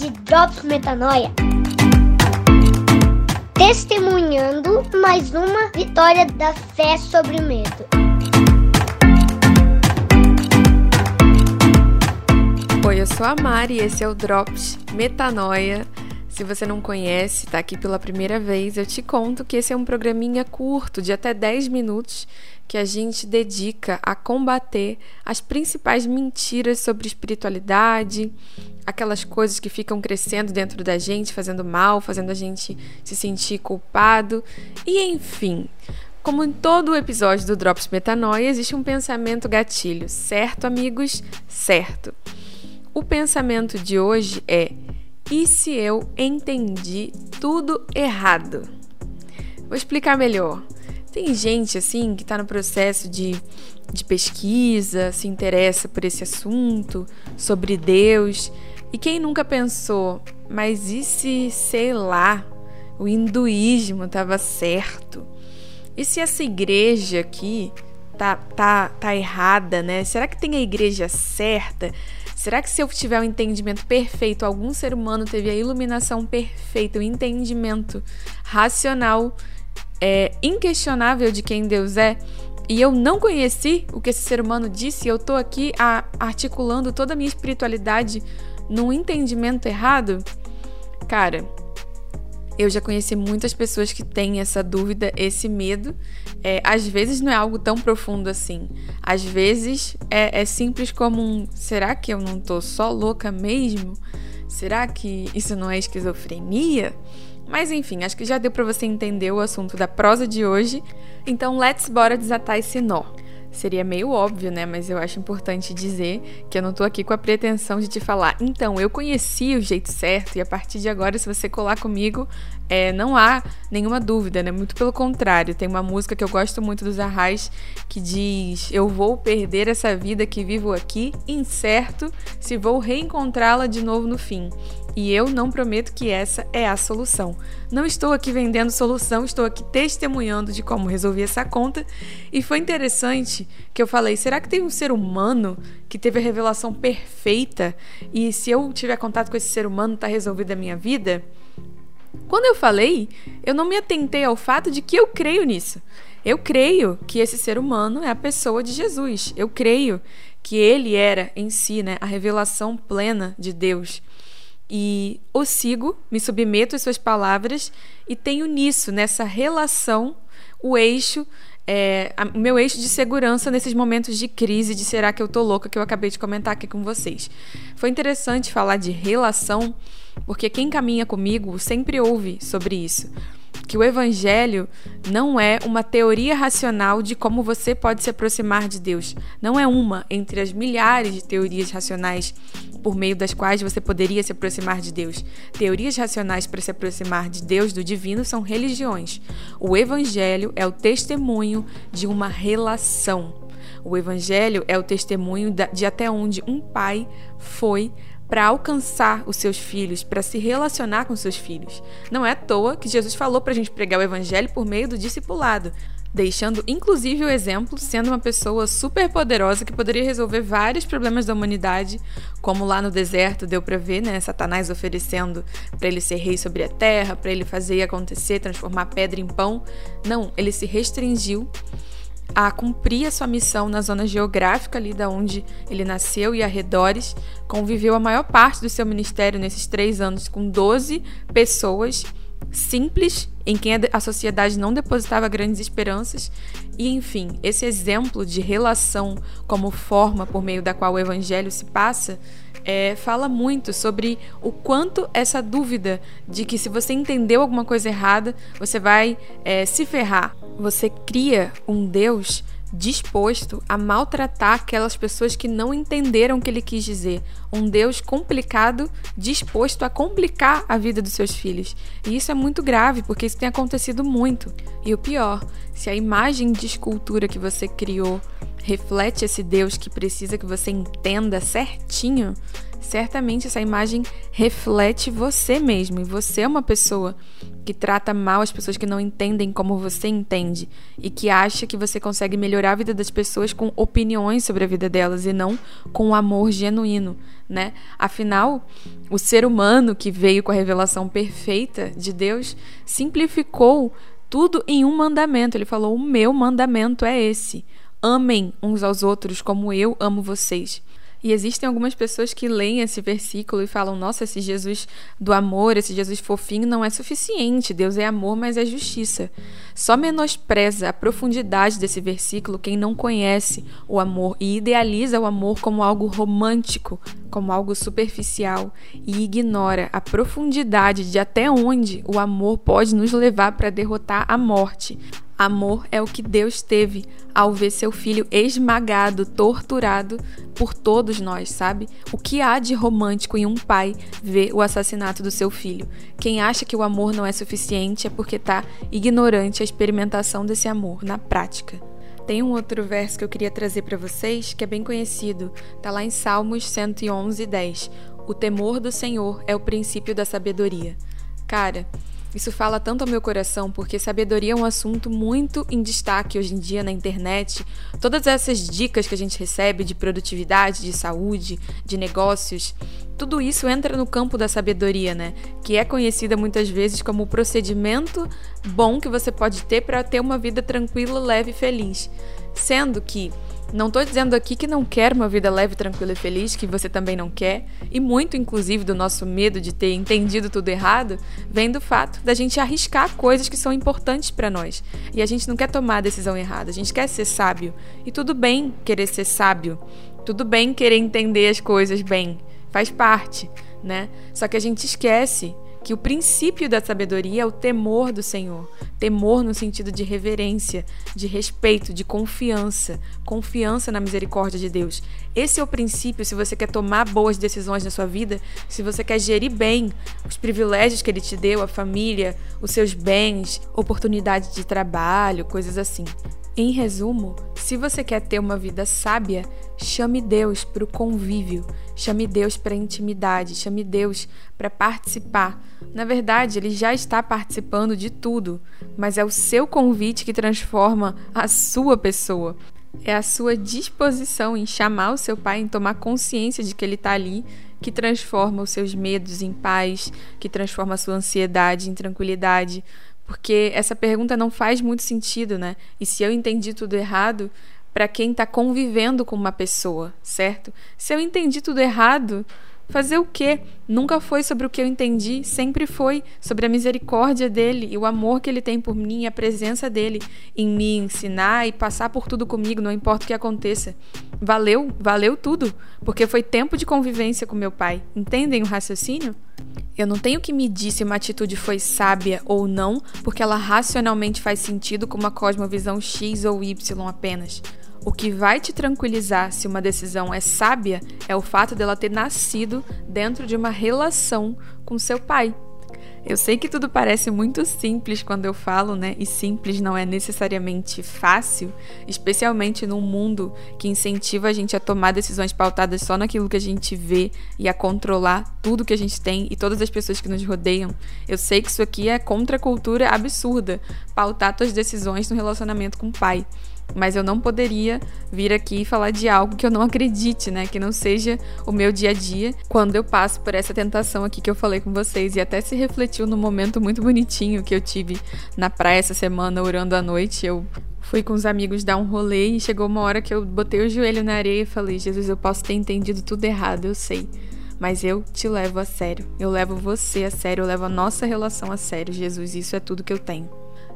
de Drops Metanoia. Testemunhando mais uma vitória da fé sobre o medo. Oi, eu sou a Mari e esse é o Drops Metanoia. Se você não conhece, está aqui pela primeira vez, eu te conto que esse é um programinha curto, de até 10 minutos, que a gente dedica a combater as principais mentiras sobre espiritualidade, aquelas coisas que ficam crescendo dentro da gente, fazendo mal, fazendo a gente se sentir culpado, e enfim. Como em todo o episódio do Drops Metanoia, existe um pensamento gatilho, certo, amigos? Certo. O pensamento de hoje é: e se eu entendi tudo errado? Vou explicar melhor. Tem gente assim que está no processo de, de pesquisa, se interessa por esse assunto, sobre Deus. E quem nunca pensou, mas e se, sei lá, o hinduísmo estava certo? E se essa igreja aqui tá, tá, tá errada, né? Será que tem a igreja certa? Será que se eu tiver o um entendimento perfeito, algum ser humano teve a iluminação perfeita, o entendimento racional é, inquestionável de quem Deus é, e eu não conheci o que esse ser humano disse, eu tô aqui a, articulando toda a minha espiritualidade num entendimento errado, cara, eu já conheci muitas pessoas que têm essa dúvida, esse medo. É, às vezes não é algo tão profundo assim. Às vezes é, é simples como um: será que eu não tô só louca mesmo? Será que isso não é esquizofrenia? Mas enfim, acho que já deu para você entender o assunto da prosa de hoje. Então, let's bora desatar esse nó. Seria meio óbvio, né? Mas eu acho importante dizer que eu não tô aqui com a pretensão de te falar, então, eu conheci o jeito certo e a partir de agora, se você colar comigo, é, não há nenhuma dúvida, né? Muito pelo contrário. Tem uma música que eu gosto muito dos Arrais que diz: Eu vou perder essa vida que vivo aqui, incerto se vou reencontrá-la de novo no fim. E eu não prometo que essa é a solução. Não estou aqui vendendo solução, estou aqui testemunhando de como resolvi essa conta. E foi interessante que eu falei: será que tem um ser humano que teve a revelação perfeita? E se eu tiver contato com esse ser humano, está resolvida a minha vida? Quando eu falei, eu não me atentei ao fato de que eu creio nisso. Eu creio que esse ser humano é a pessoa de Jesus. Eu creio que ele era em si né, a revelação plena de Deus e o sigo, me submeto às suas palavras e tenho nisso, nessa relação, o eixo, é, o meu eixo de segurança nesses momentos de crise, de será que eu tô louca, que eu acabei de comentar aqui com vocês. Foi interessante falar de relação, porque quem caminha comigo sempre ouve sobre isso que o Evangelho não é uma teoria racional de como você pode se aproximar de Deus. Não é uma entre as milhares de teorias racionais por meio das quais você poderia se aproximar de Deus. Teorias racionais para se aproximar de Deus, do divino, são religiões. O Evangelho é o testemunho de uma relação. O Evangelho é o testemunho de até onde um pai foi para alcançar os seus filhos, para se relacionar com seus filhos. Não é à toa que Jesus falou para a gente pregar o evangelho por meio do discipulado, deixando inclusive o exemplo sendo uma pessoa super poderosa que poderia resolver vários problemas da humanidade, como lá no deserto deu para ver, né, Satanás oferecendo para ele ser rei sobre a terra, para ele fazer acontecer, transformar pedra em pão. Não, ele se restringiu a cumprir a sua missão na zona geográfica ali da onde ele nasceu e arredores, conviveu a maior parte do seu ministério nesses três anos com 12 pessoas simples em quem a sociedade não depositava grandes esperanças. E, enfim, esse exemplo de relação como forma por meio da qual o evangelho se passa é, fala muito sobre o quanto essa dúvida de que se você entendeu alguma coisa errada, você vai é, se ferrar. Você cria um Deus disposto a maltratar aquelas pessoas que não entenderam o que ele quis dizer. Um Deus complicado, disposto a complicar a vida dos seus filhos. E isso é muito grave, porque isso tem acontecido muito. E o pior, se a imagem de escultura que você criou reflete esse Deus que precisa que você entenda certinho, certamente essa imagem reflete você mesmo. E você é uma pessoa que trata mal as pessoas que não entendem como você entende e que acha que você consegue melhorar a vida das pessoas com opiniões sobre a vida delas e não com amor genuíno, né? Afinal, o ser humano que veio com a revelação perfeita de Deus simplificou tudo em um mandamento. Ele falou: "O meu mandamento é esse: amem uns aos outros como eu amo vocês". E existem algumas pessoas que leem esse versículo e falam: nossa, esse Jesus do amor, esse Jesus fofinho não é suficiente. Deus é amor, mas é justiça. Só menospreza a profundidade desse versículo quem não conhece o amor e idealiza o amor como algo romântico, como algo superficial e ignora a profundidade de até onde o amor pode nos levar para derrotar a morte. Amor é o que Deus teve ao ver seu filho esmagado, torturado por todos nós, sabe? O que há de romântico em um pai ver o assassinato do seu filho? Quem acha que o amor não é suficiente é porque está ignorante a experimentação desse amor na prática. Tem um outro verso que eu queria trazer para vocês que é bem conhecido, tá lá em Salmos 111, 10. O temor do Senhor é o princípio da sabedoria. Cara, isso fala tanto ao meu coração porque sabedoria é um assunto muito em destaque hoje em dia na internet. Todas essas dicas que a gente recebe de produtividade, de saúde, de negócios, tudo isso entra no campo da sabedoria, né? Que é conhecida muitas vezes como o procedimento bom que você pode ter para ter uma vida tranquila, leve e feliz. Sendo que não estou dizendo aqui que não quero uma vida leve, tranquila e feliz, que você também não quer, e muito inclusive do nosso medo de ter entendido tudo errado, vem do fato da gente arriscar coisas que são importantes para nós. E a gente não quer tomar a decisão errada, a gente quer ser sábio. E tudo bem querer ser sábio, tudo bem querer entender as coisas bem, faz parte, né? Só que a gente esquece que o princípio da sabedoria é o temor do Senhor. Temor no sentido de reverência, de respeito, de confiança. Confiança na misericórdia de Deus. Esse é o princípio se você quer tomar boas decisões na sua vida, se você quer gerir bem os privilégios que Ele te deu, a família, os seus bens, oportunidades de trabalho, coisas assim. Em resumo, se você quer ter uma vida sábia, chame Deus para o convívio, chame Deus para a intimidade, chame Deus para participar. Na verdade, Ele já está participando de tudo, mas é o seu convite que transforma a sua pessoa. É a sua disposição em chamar o seu pai, em tomar consciência de que ele está ali, que transforma os seus medos em paz, que transforma a sua ansiedade em tranquilidade porque essa pergunta não faz muito sentido, né? E se eu entendi tudo errado, para quem está convivendo com uma pessoa, certo? Se eu entendi tudo errado, fazer o quê? Nunca foi sobre o que eu entendi, sempre foi sobre a misericórdia dele e o amor que ele tem por mim e a presença dele em me ensinar e passar por tudo comigo, não importa o que aconteça. Valeu, valeu tudo, porque foi tempo de convivência com meu pai. Entendem o raciocínio? Eu não tenho que medir se uma atitude foi sábia ou não, porque ela racionalmente faz sentido com uma cosmovisão X ou Y apenas. O que vai te tranquilizar se uma decisão é sábia é o fato dela ter nascido dentro de uma relação com seu pai. Eu sei que tudo parece muito simples quando eu falo, né? E simples não é necessariamente fácil, especialmente num mundo que incentiva a gente a tomar decisões pautadas só naquilo que a gente vê e a controlar tudo que a gente tem e todas as pessoas que nos rodeiam. Eu sei que isso aqui é contra a cultura absurda, pautar suas decisões no relacionamento com o pai mas eu não poderia vir aqui e falar de algo que eu não acredite, né? Que não seja o meu dia a dia quando eu passo por essa tentação aqui que eu falei com vocês. E até se refletiu no momento muito bonitinho que eu tive na praia essa semana, orando à noite. Eu fui com os amigos dar um rolê e chegou uma hora que eu botei o joelho na areia e falei: Jesus, eu posso ter entendido tudo errado, eu sei. Mas eu te levo a sério. Eu levo você a sério, eu levo a nossa relação a sério, Jesus. Isso é tudo que eu tenho.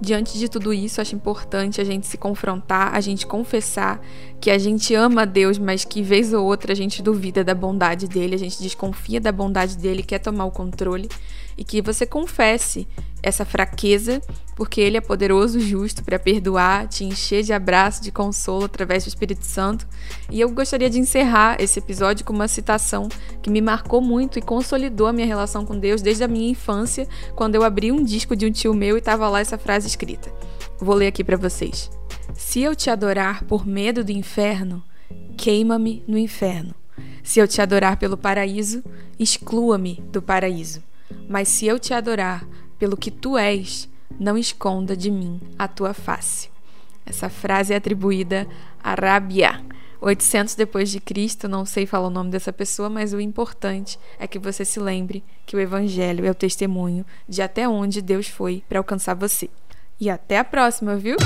Diante de tudo isso, acho importante a gente se confrontar, a gente confessar que a gente ama a Deus, mas que vez ou outra a gente duvida da bondade dele, a gente desconfia da bondade dele, quer tomar o controle e que você confesse essa fraqueza, porque Ele é poderoso e justo para perdoar, te encher de abraço, de consolo através do Espírito Santo. E eu gostaria de encerrar esse episódio com uma citação que me marcou muito e consolidou a minha relação com Deus desde a minha infância, quando eu abri um disco de um tio meu e estava lá essa frase escrita. Vou ler aqui para vocês. Se eu te adorar por medo do inferno, queima-me no inferno. Se eu te adorar pelo paraíso, exclua-me do paraíso. Mas se eu te adorar pelo que tu és, não esconda de mim a tua face. Essa frase é atribuída a Rabia, 800 depois de Cristo, não sei falar o nome dessa pessoa, mas o importante é que você se lembre que o evangelho é o testemunho de até onde Deus foi para alcançar você. E até a próxima, viu?